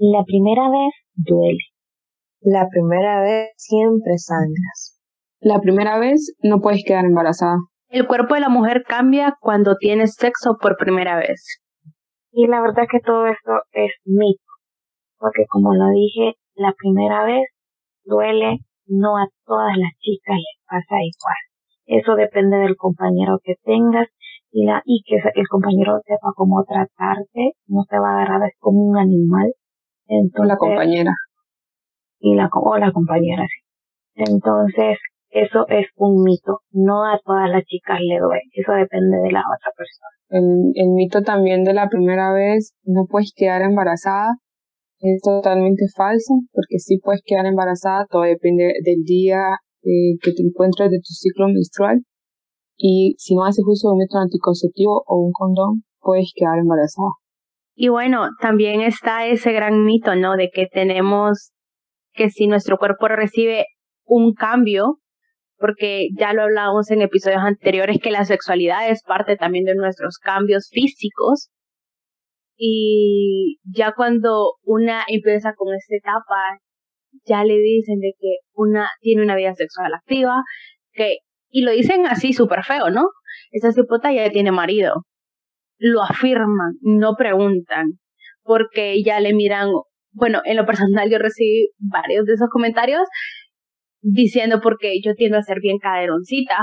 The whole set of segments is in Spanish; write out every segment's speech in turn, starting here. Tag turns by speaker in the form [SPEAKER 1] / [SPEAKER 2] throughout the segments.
[SPEAKER 1] La primera vez duele.
[SPEAKER 2] La primera vez siempre sangras.
[SPEAKER 3] La primera vez no puedes quedar embarazada.
[SPEAKER 4] El cuerpo de la mujer cambia cuando tienes sexo por primera vez.
[SPEAKER 1] Y la verdad que todo esto es mito, porque como lo dije, la primera vez duele, no a todas las chicas les pasa igual. Eso depende del compañero que tengas y, la, y que el compañero sepa cómo tratarte, no te va a agarrar como un animal.
[SPEAKER 3] Entonces, la compañera.
[SPEAKER 1] Y la, o la compañera, sí. Entonces, eso es un mito. No a todas las chicas le duele. Eso depende de la otra persona.
[SPEAKER 3] El, el mito también de la primera vez, no puedes quedar embarazada, es totalmente falso, porque sí puedes quedar embarazada, todo depende del día eh, que te encuentres de tu ciclo menstrual. Y si no haces uso de un método anticonceptivo o un condón, puedes quedar embarazada.
[SPEAKER 4] Y bueno, también está ese gran mito, ¿no? De que tenemos que si nuestro cuerpo recibe un cambio, porque ya lo hablábamos en episodios anteriores, que la sexualidad es parte también de nuestros cambios físicos. Y ya cuando una empieza con esta etapa, ya le dicen de que una tiene una vida sexual activa, que, y lo dicen así súper feo, ¿no? Esa cipota ya tiene marido. Lo afirman, no preguntan, porque ya le miran, bueno, en lo personal yo recibí varios de esos comentarios diciendo porque yo tiendo a ser bien caderoncita.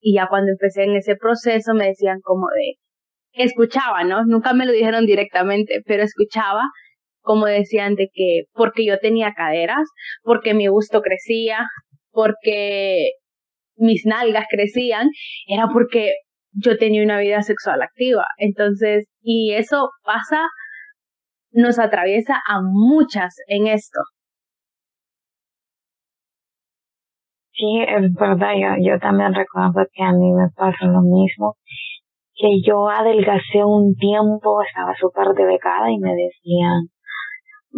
[SPEAKER 4] Y ya cuando empecé en ese proceso me decían como de, escuchaba, ¿no? Nunca me lo dijeron directamente, pero escuchaba como decían de que porque yo tenía caderas, porque mi gusto crecía, porque mis nalgas crecían, era porque yo tenía una vida sexual activa. Entonces, y eso pasa, nos atraviesa a muchas en esto.
[SPEAKER 1] Sí, es verdad, yo, yo también recuerdo que a mí me pasó lo mismo, que yo adelgacé un tiempo, estaba súper delicada y me decían,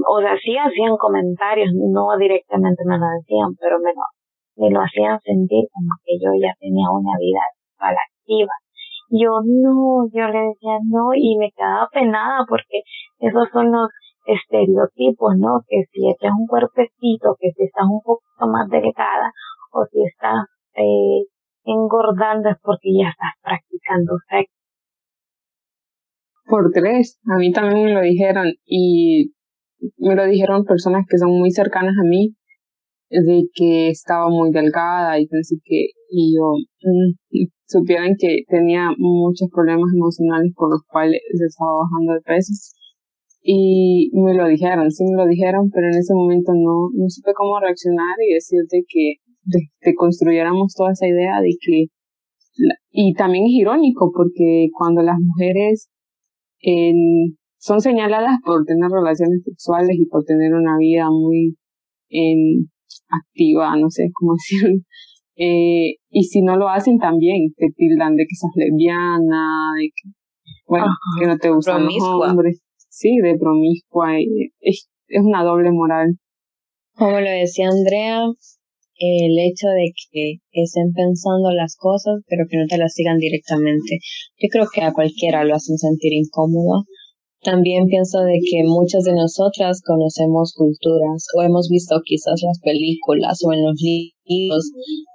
[SPEAKER 1] o sea, sí hacían comentarios, no directamente me lo decían, pero me lo, me lo hacían sentir como que yo ya tenía una vida sexual activa. Yo no, yo le decía no y me quedaba penada porque esos son los estereotipos, ¿no? Que si tienes un cuerpecito, que si estás un poquito más delicada o si estás eh, engordando es porque ya estás practicando sexo.
[SPEAKER 3] Por tres, a mí también me lo dijeron y me lo dijeron personas que son muy cercanas a mí, de que estaba muy delgada y pensé que, y yo, mm, supieran que tenía muchos problemas emocionales por los cuales estaba bajando de peso. Y me lo dijeron, sí me lo dijeron, pero en ese momento no, no supe cómo reaccionar y decirte que de, construyéramos toda esa idea de que, y también es irónico porque cuando las mujeres en, son señaladas por tener relaciones sexuales y por tener una vida muy eh, activa, no sé cómo decirlo. Eh, y si no lo hacen también, te tildan de que sos lesbiana, de que, bueno, que no te gustan los hombres. Sí, de promiscua. Es, es una doble moral.
[SPEAKER 2] Como lo decía Andrea, el hecho de que estén pensando las cosas, pero que no te las sigan directamente. Yo creo que a cualquiera lo hacen sentir incómodo también pienso de que muchas de nosotras conocemos culturas o hemos visto quizás las películas o en los libros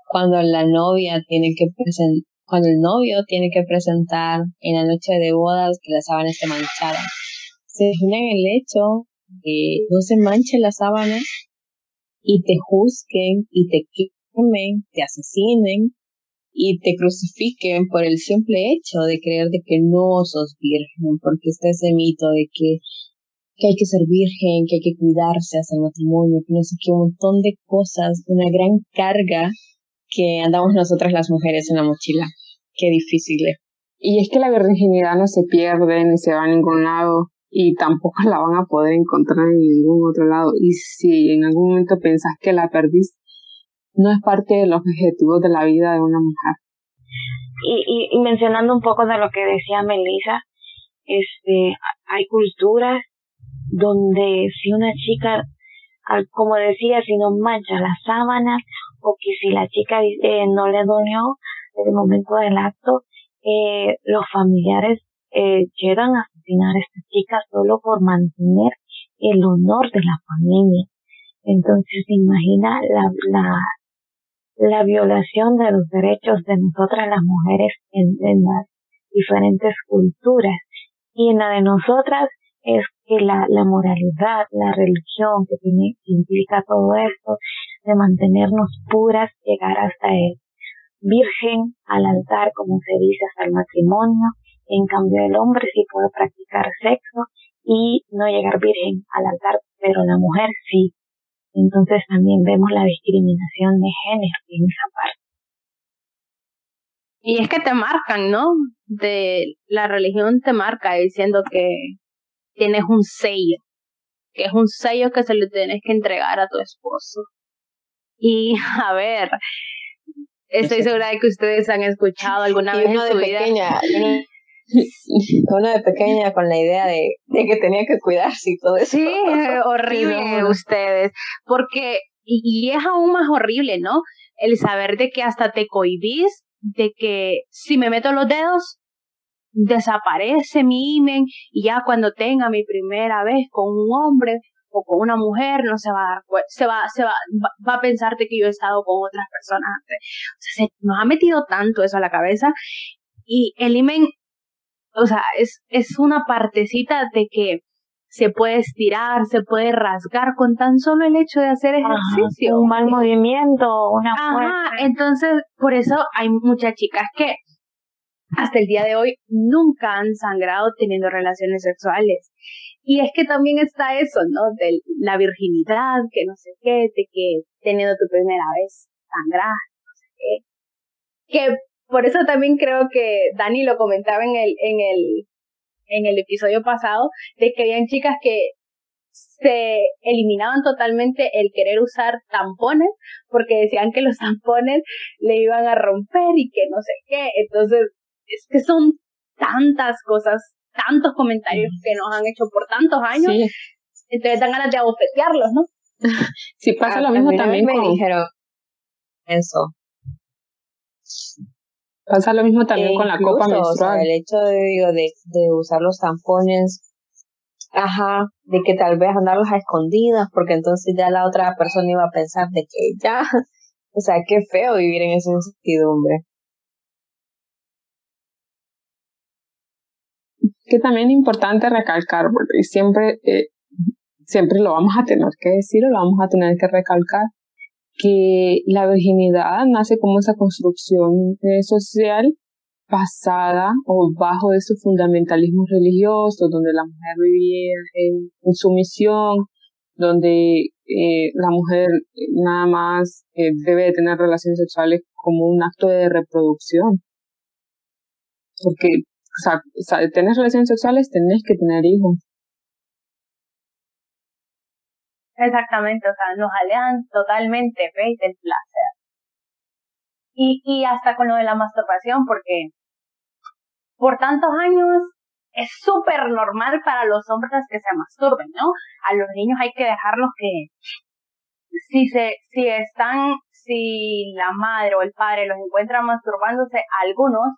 [SPEAKER 2] cuando la novia tiene que presentar cuando el novio tiene que presentar en la noche de bodas que la sábana esté manchada. Se imaginan el hecho que no se manche la sábana y te juzguen y te quemen, te asesinen y te crucifiquen por el simple hecho de creer de que no sos virgen, porque está ese mito de que, que hay que ser virgen, que hay que cuidarse hasta el matrimonio, que no sé qué, un montón de cosas, una gran carga que andamos nosotras las mujeres en la mochila. Qué difícil es.
[SPEAKER 3] Y es que la virginidad no se pierde ni se va a ningún lado y tampoco la van a poder encontrar en ningún otro lado. Y si en algún momento pensás que la perdiste, no es parte de los objetivos de la vida de una mujer.
[SPEAKER 1] Y, y, mencionando un poco de lo que decía Melissa, este, hay culturas donde si una chica, como decía, si no mancha las sábanas o que si la chica eh, no le dolió desde el momento del acto, eh, los familiares eh, llegan a asesinar a esta chica solo por mantener el honor de la familia. Entonces, imagina la, la, la violación de los derechos de nosotras las mujeres en, en las diferentes culturas. Y en la de nosotras es que la, la moralidad, la religión que, tiene, que implica todo esto, de mantenernos puras, llegar hasta el virgen al altar, como se dice, hasta el matrimonio. En cambio, el hombre sí puede practicar sexo y no llegar virgen al altar, pero la mujer sí. Entonces también vemos la discriminación de género en esa parte.
[SPEAKER 4] Y es que te marcan, ¿no? De la religión te marca diciendo que tienes un sello, que es un sello que se le tienes que entregar a tu esposo. Y a ver, estoy segura de que ustedes han escuchado alguna vez en su vida.
[SPEAKER 2] Pequeña, uno, de pequeña con la idea de, de, que tenía que cuidarse y todo eso.
[SPEAKER 4] Sí, horrible ustedes, porque, y es aún más horrible, ¿no? El saber de que hasta te cohibís de que si me meto los dedos, desaparece mi imen y ya cuando tenga mi primera vez con un hombre o con una mujer no se va a dar se va se va va a pensarte que yo he estado con otras personas antes o sea se nos ha metido tanto eso a la cabeza y el imen o sea es es una partecita de que se puede estirar, se puede rasgar con tan solo el hecho de hacer ejercicio.
[SPEAKER 1] un mal movimiento, una
[SPEAKER 4] Ajá, entonces por eso hay muchas chicas que hasta el día de hoy nunca han sangrado teniendo relaciones sexuales. Y es que también está eso, ¿no? De la virginidad, que no sé qué, de que teniendo tu primera vez sangrar, no sé qué. Que por eso también creo que Dani lo comentaba en el, en el, en el episodio pasado, de que habían chicas que se eliminaban totalmente el querer usar tampones porque decían que los tampones le iban a romper y que no sé qué. Entonces, es que son tantas cosas, tantos comentarios que nos han hecho por tantos años. Entonces dan ganas de abofetearlos, ¿no?
[SPEAKER 3] sí, pasa lo mismo también
[SPEAKER 2] me dijeron eso.
[SPEAKER 3] Pasa lo mismo también con la copa menstrual.
[SPEAKER 2] el hecho de, digo, de, de usar los tampones, ajá, de que tal vez andarlos a escondidas, porque entonces ya la otra persona iba a pensar de que ya, o sea, qué feo vivir en esa incertidumbre.
[SPEAKER 3] Que también es importante recalcar, porque siempre, eh, siempre lo vamos a tener que decir o lo vamos a tener que recalcar, que la virginidad nace como esa construcción eh, social basada o bajo esos fundamentalismos religiosos, donde la mujer vivía en, sumisión, donde eh, la mujer nada más debe de tener relaciones sexuales como un acto de reproducción. Porque o sea, tener relaciones sexuales, tenés que tener hijos.
[SPEAKER 4] Exactamente, o sea, nos alejan totalmente ¿ves? del placer. Y, y hasta con lo de la masturbación, porque por tantos años es súper normal para los hombres que se masturben, ¿no? A los niños hay que dejarlos que si se, si están, si la madre o el padre los encuentran masturbándose, algunos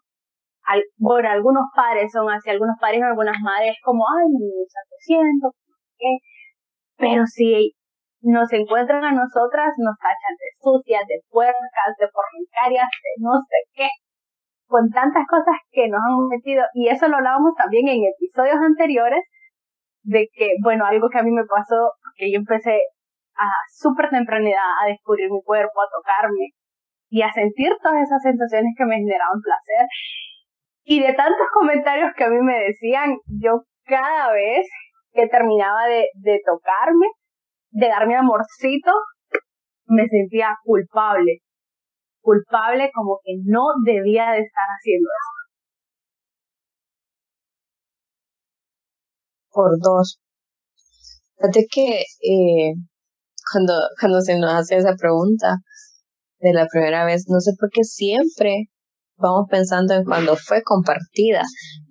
[SPEAKER 4] bueno, algunos padres son así, algunos padres o algunas madres como, ay, me está creciendo, ¿qué? Pero si nos encuentran a nosotras, nos tachan de sucias, de puercas, de fornicarias, de no sé qué, con tantas cosas que nos han metido, y eso lo hablábamos también en episodios anteriores, de que, bueno, algo que a mí me pasó, que yo empecé a súper temprana edad a descubrir mi cuerpo, a tocarme y a sentir todas esas sensaciones que me generaban placer y de tantos comentarios que a mí me decían, yo cada vez que terminaba de, de tocarme, de darme amorcito, me sentía culpable. Culpable como que no debía de estar haciendo eso.
[SPEAKER 2] Por dos. Fíjate que eh, cuando, cuando se nos hace esa pregunta de la primera vez, no sé por qué siempre vamos pensando en cuando fue compartida.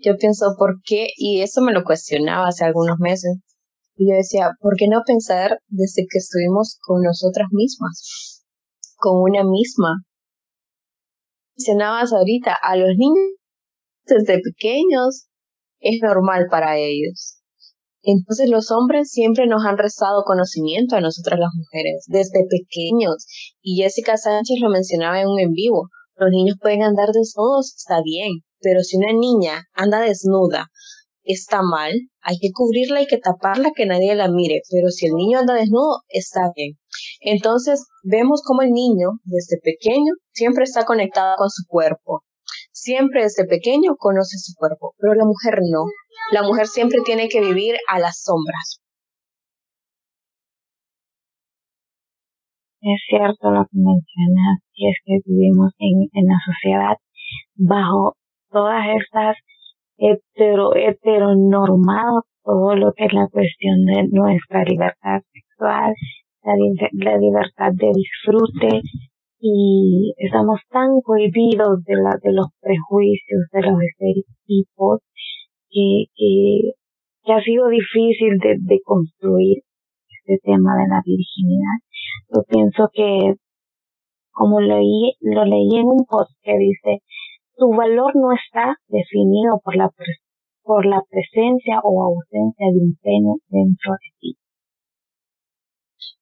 [SPEAKER 2] Yo pienso, ¿por qué? Y eso me lo cuestionaba hace algunos meses. Y yo decía, ¿por qué no pensar desde que estuvimos con nosotras mismas? Con una misma. Mencionabas ahorita, a los niños desde pequeños es normal para ellos. Entonces los hombres siempre nos han restado conocimiento a nosotras las mujeres, desde pequeños. Y Jessica Sánchez lo mencionaba en un en vivo. Los niños pueden andar desnudos, está bien, pero si una niña anda desnuda, está mal, hay que cubrirla, hay que taparla, que nadie la mire, pero si el niño anda desnudo, está bien. Entonces vemos como el niño, desde pequeño, siempre está conectado con su cuerpo. Siempre desde pequeño conoce su cuerpo, pero la mujer no. La mujer siempre tiene que vivir a las sombras.
[SPEAKER 1] Es cierto lo que mencionas, y es que vivimos en, en la sociedad bajo todas estas hetero, heteronormado todo lo que es la cuestión de nuestra libertad sexual, la, la libertad de disfrute y estamos tan cohibidos de, la, de los prejuicios, de los estereotipos, que, que, que ha sido difícil de, de construir este tema de la virginidad. Yo pienso que, como leí, lo leí en un post que dice, tu valor no está definido por la, por la presencia o ausencia de un pene dentro de ti.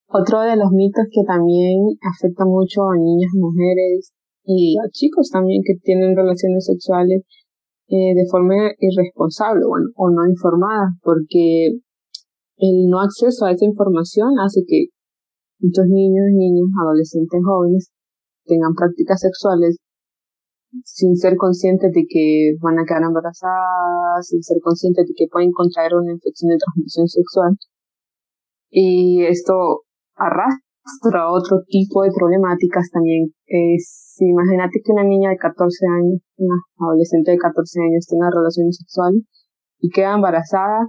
[SPEAKER 3] Otro de los mitos que también afecta mucho a niñas, mujeres y a chicos también que tienen relaciones sexuales eh, de forma irresponsable o no informada, porque el no acceso a esa información hace que muchos niños, niñas, adolescentes, jóvenes tengan prácticas sexuales sin ser conscientes de que van a quedar embarazadas, sin ser conscientes de que pueden contraer una infección de transmisión sexual. Y esto arrastra otro tipo de problemáticas también. Es, imagínate que una niña de 14 años, una adolescente de 14 años tenga relaciones sexuales y queda embarazada,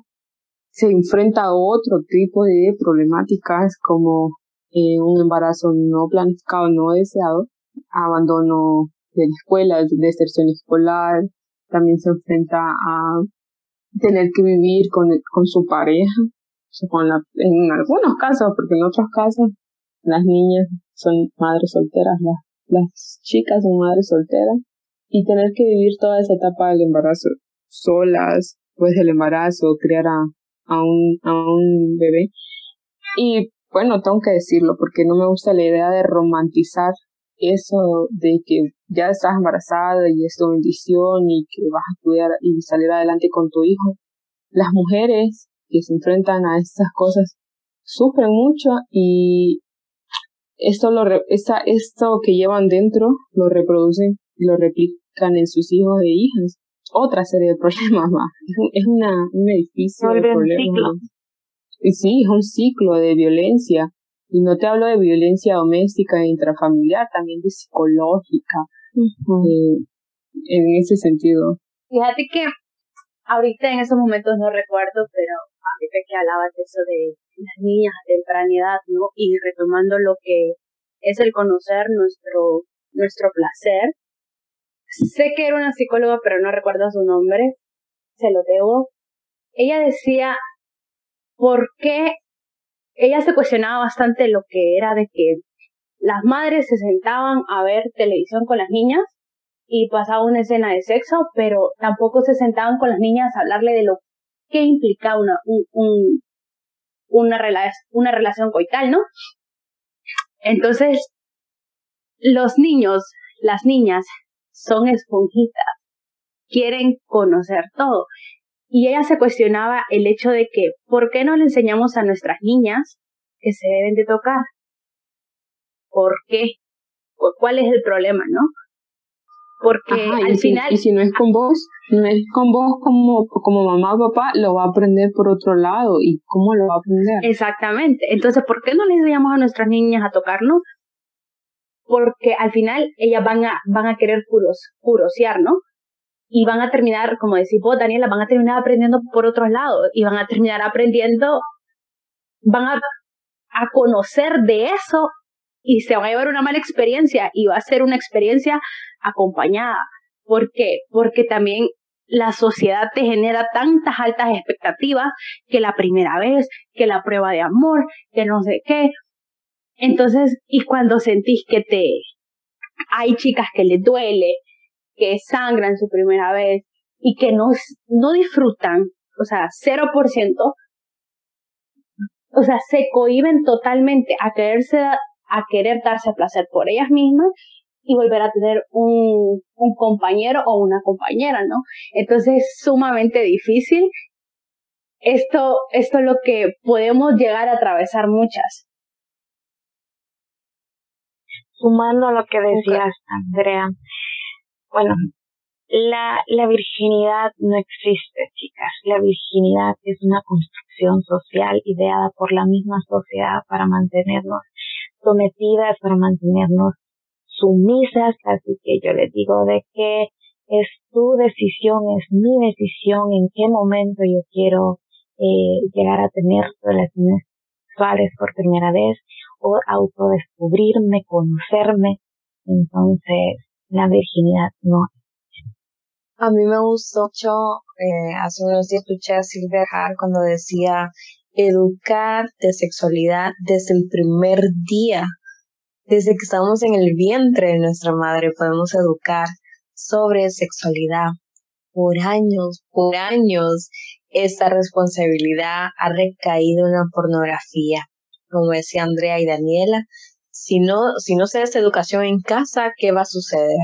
[SPEAKER 3] se enfrenta a otro tipo de problemáticas como eh, un embarazo no planificado, no deseado, abandono de la escuela, de deserción escolar, también se enfrenta a tener que vivir con, con su pareja, con la, en algunos casos, porque en otros casos las niñas son madres solteras, las, las chicas son madres solteras, y tener que vivir toda esa etapa del embarazo solas, pues del embarazo, criar a, a, un, a un bebé. Y bueno, tengo que decirlo, porque no me gusta la idea de romantizar eso de que ya estás embarazada y es tu bendición y que vas a cuidar y salir adelante con tu hijo. Las mujeres que se enfrentan a estas cosas sufren mucho y esto lo esta, esto que llevan dentro lo reproducen y lo replican en sus hijos e hijas. Otra serie de problemas más. Es una, un edificio de problemas. Y sí, es un ciclo de violencia y no te hablo de violencia doméstica e intrafamiliar, también de psicológica, eh, en ese sentido.
[SPEAKER 4] Fíjate que ahorita en esos momentos no recuerdo, pero ahorita que hablabas de eso de las niñas a temprana edad, ¿no? Y retomando lo que es el conocer nuestro, nuestro placer. Sé que era una psicóloga, pero no recuerdo su nombre. Se lo debo. Ella decía, ¿por qué ella se cuestionaba bastante lo que era de que las madres se sentaban a ver televisión con las niñas y pasaba una escena de sexo, pero tampoco se sentaban con las niñas a hablarle de lo que implicaba una, un, una, una relación coital, ¿no? Entonces, los niños, las niñas, son esponjitas, quieren conocer todo. Y ella se cuestionaba el hecho de que, ¿por qué no le enseñamos a nuestras niñas que se deben de tocar? ¿Por qué? ¿Cuál es el problema, no? Porque al final...
[SPEAKER 3] y si no es con vos, no es con vos como, como mamá o papá, lo va a aprender por otro lado. ¿Y cómo lo va a aprender?
[SPEAKER 4] Exactamente. Entonces, ¿por qué no le enseñamos a nuestras niñas a tocarnos? Porque al final ellas van a, van a querer curos, curosear, ¿no? y van a terminar, como decís vos, Daniela, van a terminar aprendiendo por otros lados y van a terminar aprendiendo, van a, a conocer de eso y se va a llevar una mala experiencia y va a ser una experiencia acompañada. ¿Por qué? Porque también la sociedad te genera tantas altas expectativas que la primera vez, que la prueba de amor, que no sé qué. Entonces, y cuando sentís que te, hay chicas que les duele, que sangran su primera vez y que no, no disfrutan, o sea, 0%, o sea, se cohiben totalmente a quererse, a querer darse placer por ellas mismas y volver a tener un, un compañero o una compañera, ¿no? Entonces es sumamente difícil. Esto, esto es lo que podemos llegar a atravesar muchas.
[SPEAKER 1] Sumando a lo que decías, Andrea, bueno, la, la virginidad no existe, chicas. La virginidad es una construcción social ideada por la misma sociedad para mantenernos sometidas, para mantenernos sumisas. Así que yo les digo de que es tu decisión, es mi decisión en qué momento yo quiero eh, llegar a tener relaciones sexuales por primera vez autodescubrirme, conocerme. Entonces, la virginidad no
[SPEAKER 2] a mí me gustó mucho, eh, hace unos días escuché a Silvia Hart cuando decía educar de sexualidad desde el primer día, desde que estamos en el vientre de nuestra madre, podemos educar sobre sexualidad. Por años, por años, esta responsabilidad ha recaído en la pornografía. Como decía Andrea y Daniela, si no, si no se esta educación en casa, ¿qué va a suceder?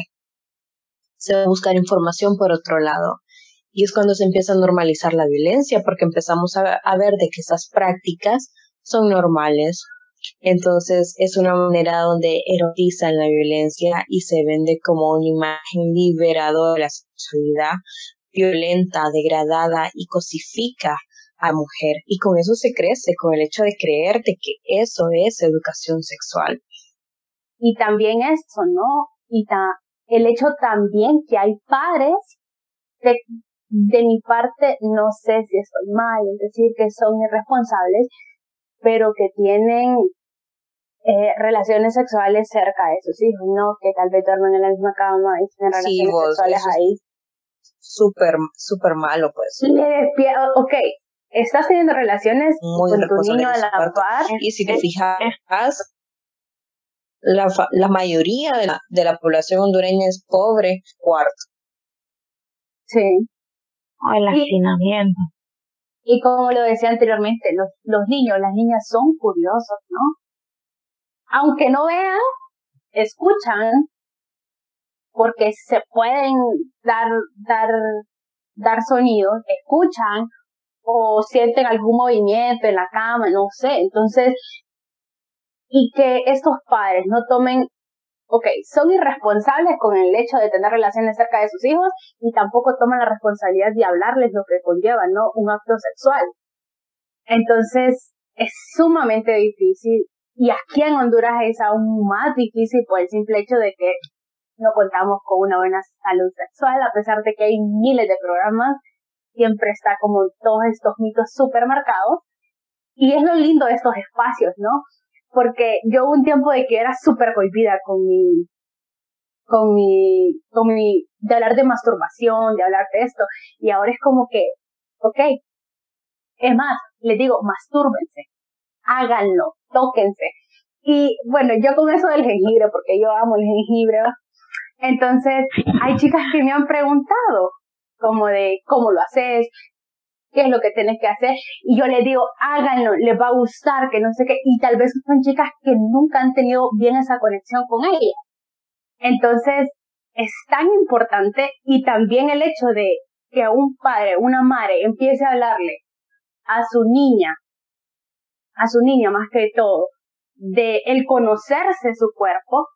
[SPEAKER 2] se va a buscar información por otro lado. Y es cuando se empieza a normalizar la violencia, porque empezamos a, ver de que esas prácticas son normales. Entonces es una manera donde erotizan la violencia y se vende como una imagen liberadora de la sexualidad violenta, degradada y cosifica a mujer. Y con eso se crece, con el hecho de creerte que eso es educación sexual.
[SPEAKER 4] Y también eso, ¿no? Y, el hecho también que hay padres de, de mi parte, no sé si estoy mal, es decir, que son irresponsables, pero que tienen eh, relaciones sexuales cerca de sus hijos, ¿no? Que tal vez duermen en la misma cama y tienen relaciones sexuales ahí.
[SPEAKER 2] Súper, súper malo, pues.
[SPEAKER 4] Le ok, estás teniendo relaciones con tu niño a la par.
[SPEAKER 2] Y si te fijas, la, la mayoría de la, de la población hondureña es pobre, cuarto.
[SPEAKER 4] Sí.
[SPEAKER 1] O el hacinamiento.
[SPEAKER 4] Y, como lo decía anteriormente, los, los niños, las niñas son curiosos, ¿no? Aunque no vean, escuchan, porque se pueden dar, dar, dar sonidos, escuchan o sienten algún movimiento en la cama, no sé. Entonces, y que estos padres no tomen, ok, son irresponsables con el hecho de tener relaciones cerca de sus hijos y tampoco toman la responsabilidad de hablarles lo que conlleva, ¿no? Un acto sexual. Entonces, es sumamente difícil y aquí en Honduras es aún más difícil por el simple hecho de que no contamos con una buena salud sexual, a pesar de que hay miles de programas, siempre está como todos estos mitos supermercados. Y es lo lindo de estos espacios, ¿no? porque yo un tiempo de que era súper cohibida con mi, con mi, con mi, de hablar de masturbación, de hablar de esto, y ahora es como que, ok, es más, les digo, mastúrbense, háganlo, tóquense. Y bueno, yo con eso del jengibre, porque yo amo el jengibre, entonces hay chicas que me han preguntado, como de cómo lo haces, qué es lo que tienes que hacer. Y yo les digo, háganlo, les va a gustar, que no sé qué. Y tal vez son chicas que nunca han tenido bien esa conexión con ella. Entonces, es tan importante y también el hecho de que un padre, una madre empiece a hablarle a su niña, a su niña más que todo, de el conocerse su cuerpo,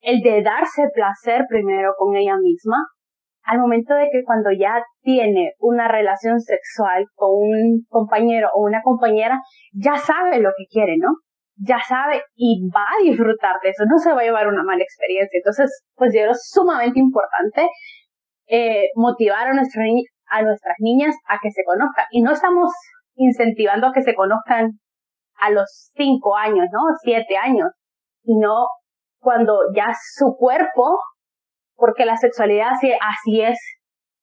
[SPEAKER 4] el de darse placer primero con ella misma, al momento de que cuando ya tiene una relación sexual con un compañero o una compañera, ya sabe lo que quiere, ¿no? Ya sabe y va a disfrutar de eso, no se va a llevar una mala experiencia. Entonces, pues yo creo sumamente importante eh, motivar a, nuestro, a nuestras niñas a que se conozcan. Y no estamos incentivando a que se conozcan a los cinco años, ¿no? Siete años, sino cuando ya su cuerpo porque la sexualidad así, así es,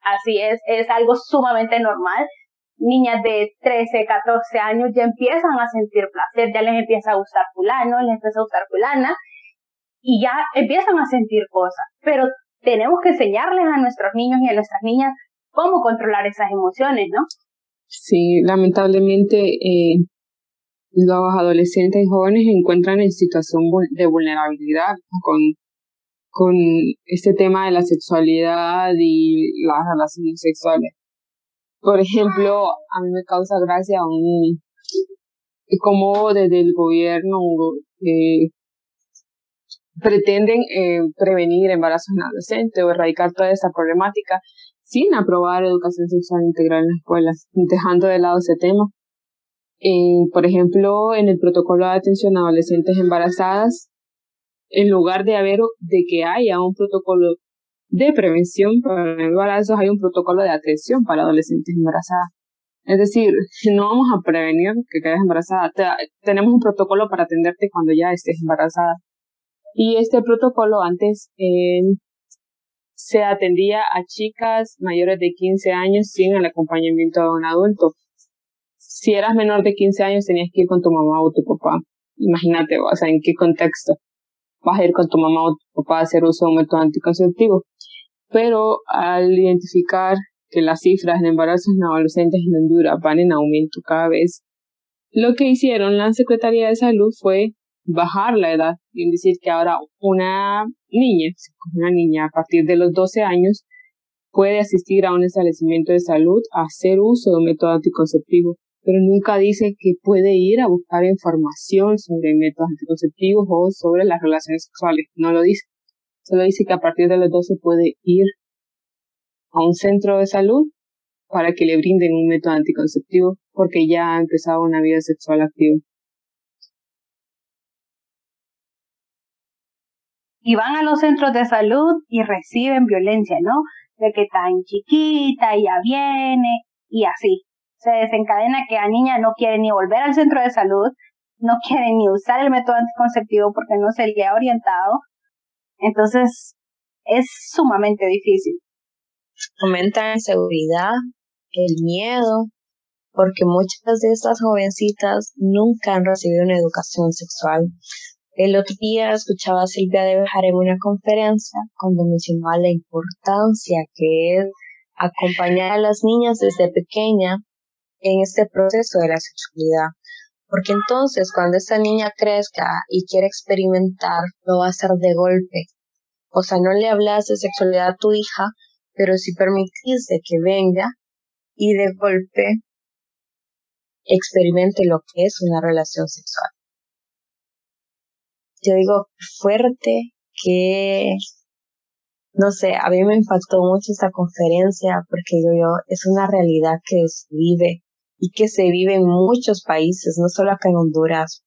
[SPEAKER 4] así es, es algo sumamente normal. Niñas de 13, 14 años ya empiezan a sentir placer, ya les empieza a gustar fulano, les empieza a gustar fulana, y ya empiezan a sentir cosas. Pero tenemos que enseñarles a nuestros niños y a nuestras niñas cómo controlar esas emociones, ¿no?
[SPEAKER 3] Sí, lamentablemente eh, los adolescentes y jóvenes se encuentran en situación de vulnerabilidad con, con este tema de la sexualidad y las relaciones sexuales. Por ejemplo, a mí me causa gracia cómo desde el gobierno eh, pretenden eh, prevenir embarazos en adolescentes o erradicar toda esa problemática sin aprobar educación sexual integral en las escuelas, dejando de lado ese tema. Eh, por ejemplo, en el protocolo de atención a adolescentes embarazadas, en lugar de haber, de que haya un protocolo de prevención para embarazos, hay un protocolo de atención para adolescentes embarazadas. Es decir, no vamos a prevenir que quedes embarazada, tenemos un protocolo para atenderte cuando ya estés embarazada. Y este protocolo antes eh, se atendía a chicas mayores de 15 años sin el acompañamiento de un adulto. Si eras menor de 15 años tenías que ir con tu mamá o tu papá. Imagínate, o sea, en qué contexto vas a ir con tu mamá o tu papá a hacer uso de un método anticonceptivo. Pero al identificar que las cifras de embarazos en adolescentes en Honduras van en aumento cada vez, lo que hicieron la Secretaría de Salud fue bajar la edad y decir que ahora una niña, una niña a partir de los 12 años, puede asistir a un establecimiento de salud a hacer uso de un método anticonceptivo, pero nunca dice que puede ir a buscar información sobre métodos anticonceptivos o sobre las relaciones sexuales. No lo dice. Solo dice que a partir de los 12 puede ir a un centro de salud para que le brinden un método anticonceptivo porque ya ha empezado una vida sexual activa.
[SPEAKER 4] y van a los centros de salud y reciben violencia, ¿no? De que tan chiquita ya viene y así. Se desencadena que la niña no quiere ni volver al centro de salud, no quiere ni usar el método anticonceptivo porque no se le ha orientado. Entonces, es sumamente difícil.
[SPEAKER 2] Aumenta la inseguridad, el miedo, porque muchas de estas jovencitas nunca han recibido una educación sexual, el otro día escuchaba a Silvia de Bejar en una conferencia cuando mencionaba la importancia que es acompañar a las niñas desde pequeña en este proceso de la sexualidad. Porque entonces cuando esta niña crezca y quiere experimentar, lo va a hacer de golpe. O sea, no le hablas de sexualidad a tu hija, pero si permitís de que venga y de golpe experimente lo que es una relación sexual yo digo fuerte que no sé, a mí me impactó mucho esta conferencia porque yo, yo es una realidad que se vive y que se vive en muchos países, no solo acá en Honduras.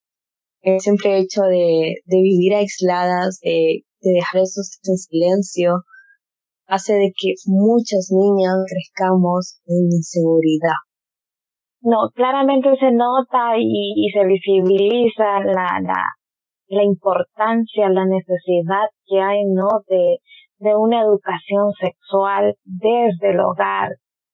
[SPEAKER 2] El simple hecho de, de vivir aisladas, de, de dejar eso en silencio, hace de que muchas niñas crezcamos en inseguridad.
[SPEAKER 1] No, claramente se nota y, y se visibiliza la, la, la importancia, la necesidad que hay, ¿no? De, de una educación sexual desde el hogar,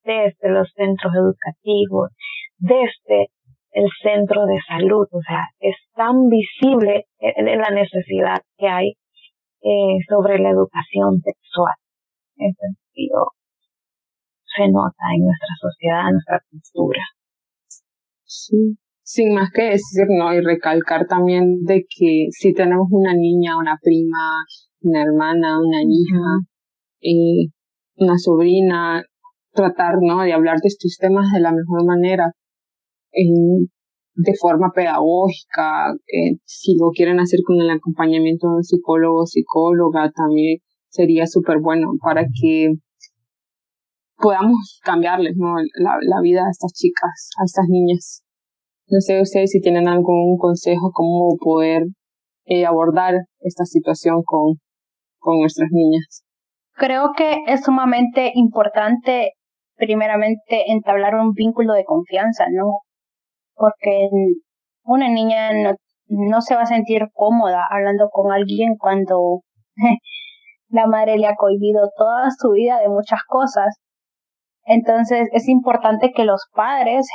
[SPEAKER 1] desde los centros educativos, desde el centro de salud. O sea, es tan visible la necesidad que hay eh, sobre la educación sexual. En sentido, se nota en nuestra sociedad, en nuestra cultura.
[SPEAKER 3] Sí sin más que decir, ¿no? Y recalcar también de que si tenemos una niña, una prima, una hermana, una hija, eh, una sobrina, tratar, ¿no? De hablar de estos temas de la mejor manera, de forma pedagógica, eh, si lo quieren hacer con el acompañamiento de un psicólogo o psicóloga, también sería súper bueno para que podamos cambiarles, ¿no? La, la vida a estas chicas, a estas niñas. No sé ustedes si tienen algún consejo cómo poder eh, abordar esta situación con, con nuestras niñas.
[SPEAKER 4] Creo que es sumamente importante, primeramente, entablar un vínculo de confianza, ¿no? Porque una niña no, no se va a sentir cómoda hablando con alguien cuando la madre le ha cohibido toda su vida de muchas cosas. Entonces es importante que los padres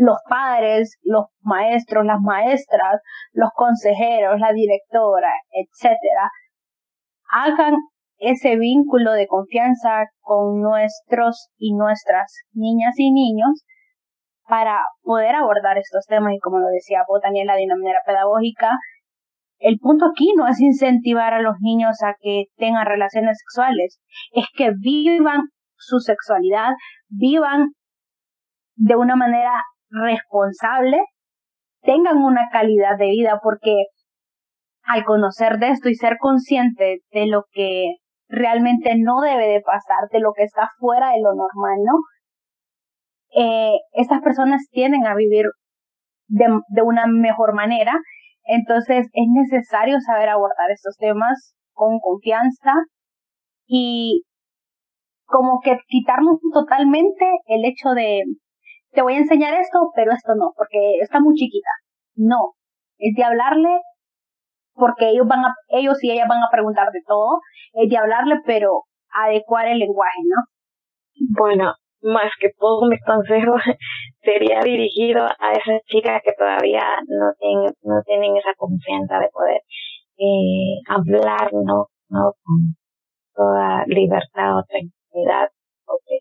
[SPEAKER 4] los padres, los maestros, las maestras, los consejeros, la directora, etcétera, hagan ese vínculo de confianza con nuestros y nuestras niñas y niños para poder abordar estos temas. Y como lo decía vos, Daniela, de una manera pedagógica, el punto aquí no es incentivar a los niños a que tengan relaciones sexuales, es que vivan su sexualidad, vivan de una manera responsable, tengan una calidad de vida, porque al conocer de esto y ser consciente de lo que realmente no debe de pasar, de lo que está fuera de lo normal, ¿no? Eh, estas personas tienden a vivir de, de una mejor manera, entonces es necesario saber abordar estos temas con confianza y como que quitarnos totalmente el hecho de te voy a enseñar esto, pero esto no, porque está muy chiquita. No, es de hablarle porque ellos van a, ellos y ellas van a preguntar de todo, es de hablarle, pero adecuar el lenguaje, ¿no?
[SPEAKER 1] Bueno, más que todo mi consejo sería dirigido a esas chicas que todavía no tienen, no tienen esa confianza de poder eh, hablar, ¿no? ¿no? Con toda libertad o tranquilidad sobre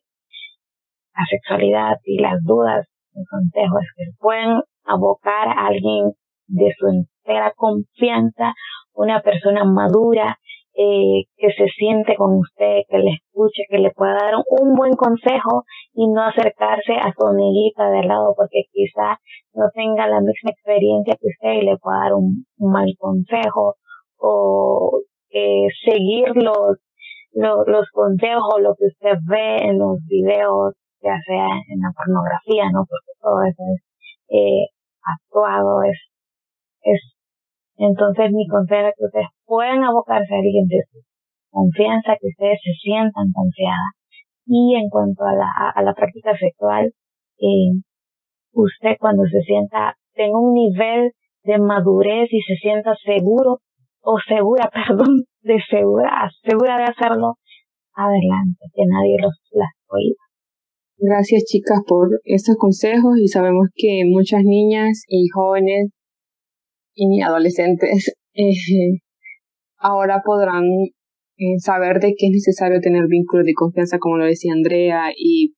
[SPEAKER 1] la sexualidad y las dudas. Mi consejo es que pueden abocar a alguien de su entera confianza, una persona madura, eh, que se siente con usted, que le escuche, que le pueda dar un buen consejo y no acercarse a su amiguita de lado porque quizá no tenga la misma experiencia que usted y le pueda dar un, mal consejo o eh, seguir los, los, consejos o lo que usted ve en los videos, ya sea en la pornografía, ¿no? Porque todo eso es eh, actuado, es, es entonces mi consejo es que ustedes puedan abocarse a alguien de su confianza, que ustedes se sientan confiadas. Y en cuanto a la, a la práctica sexual, eh, usted cuando se sienta, tenga un nivel de madurez y se sienta seguro o segura, perdón, de segura, segura de hacerlo, adelante, que nadie los las oiga.
[SPEAKER 3] Gracias chicas por estos consejos y sabemos que muchas niñas y jóvenes y adolescentes eh, ahora podrán eh, saber de que es necesario tener vínculos de confianza, como lo decía Andrea, y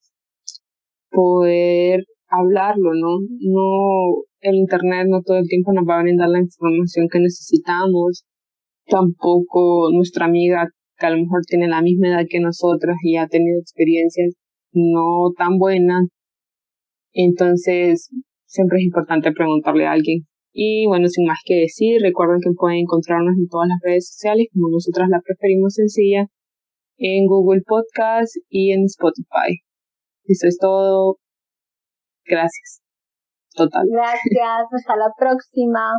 [SPEAKER 3] poder hablarlo, ¿no? No, el Internet no todo el tiempo nos va a brindar la información que necesitamos, tampoco nuestra amiga que a lo mejor tiene la misma edad que nosotras y ha tenido experiencias no tan buenas. Entonces, siempre es importante preguntarle a alguien y bueno, sin más que decir, recuerden que pueden encontrarnos en todas las redes sociales, como nosotras la preferimos sencilla, en Google Podcast y en Spotify. Eso es todo. Gracias. Total.
[SPEAKER 4] Gracias. Hasta la próxima.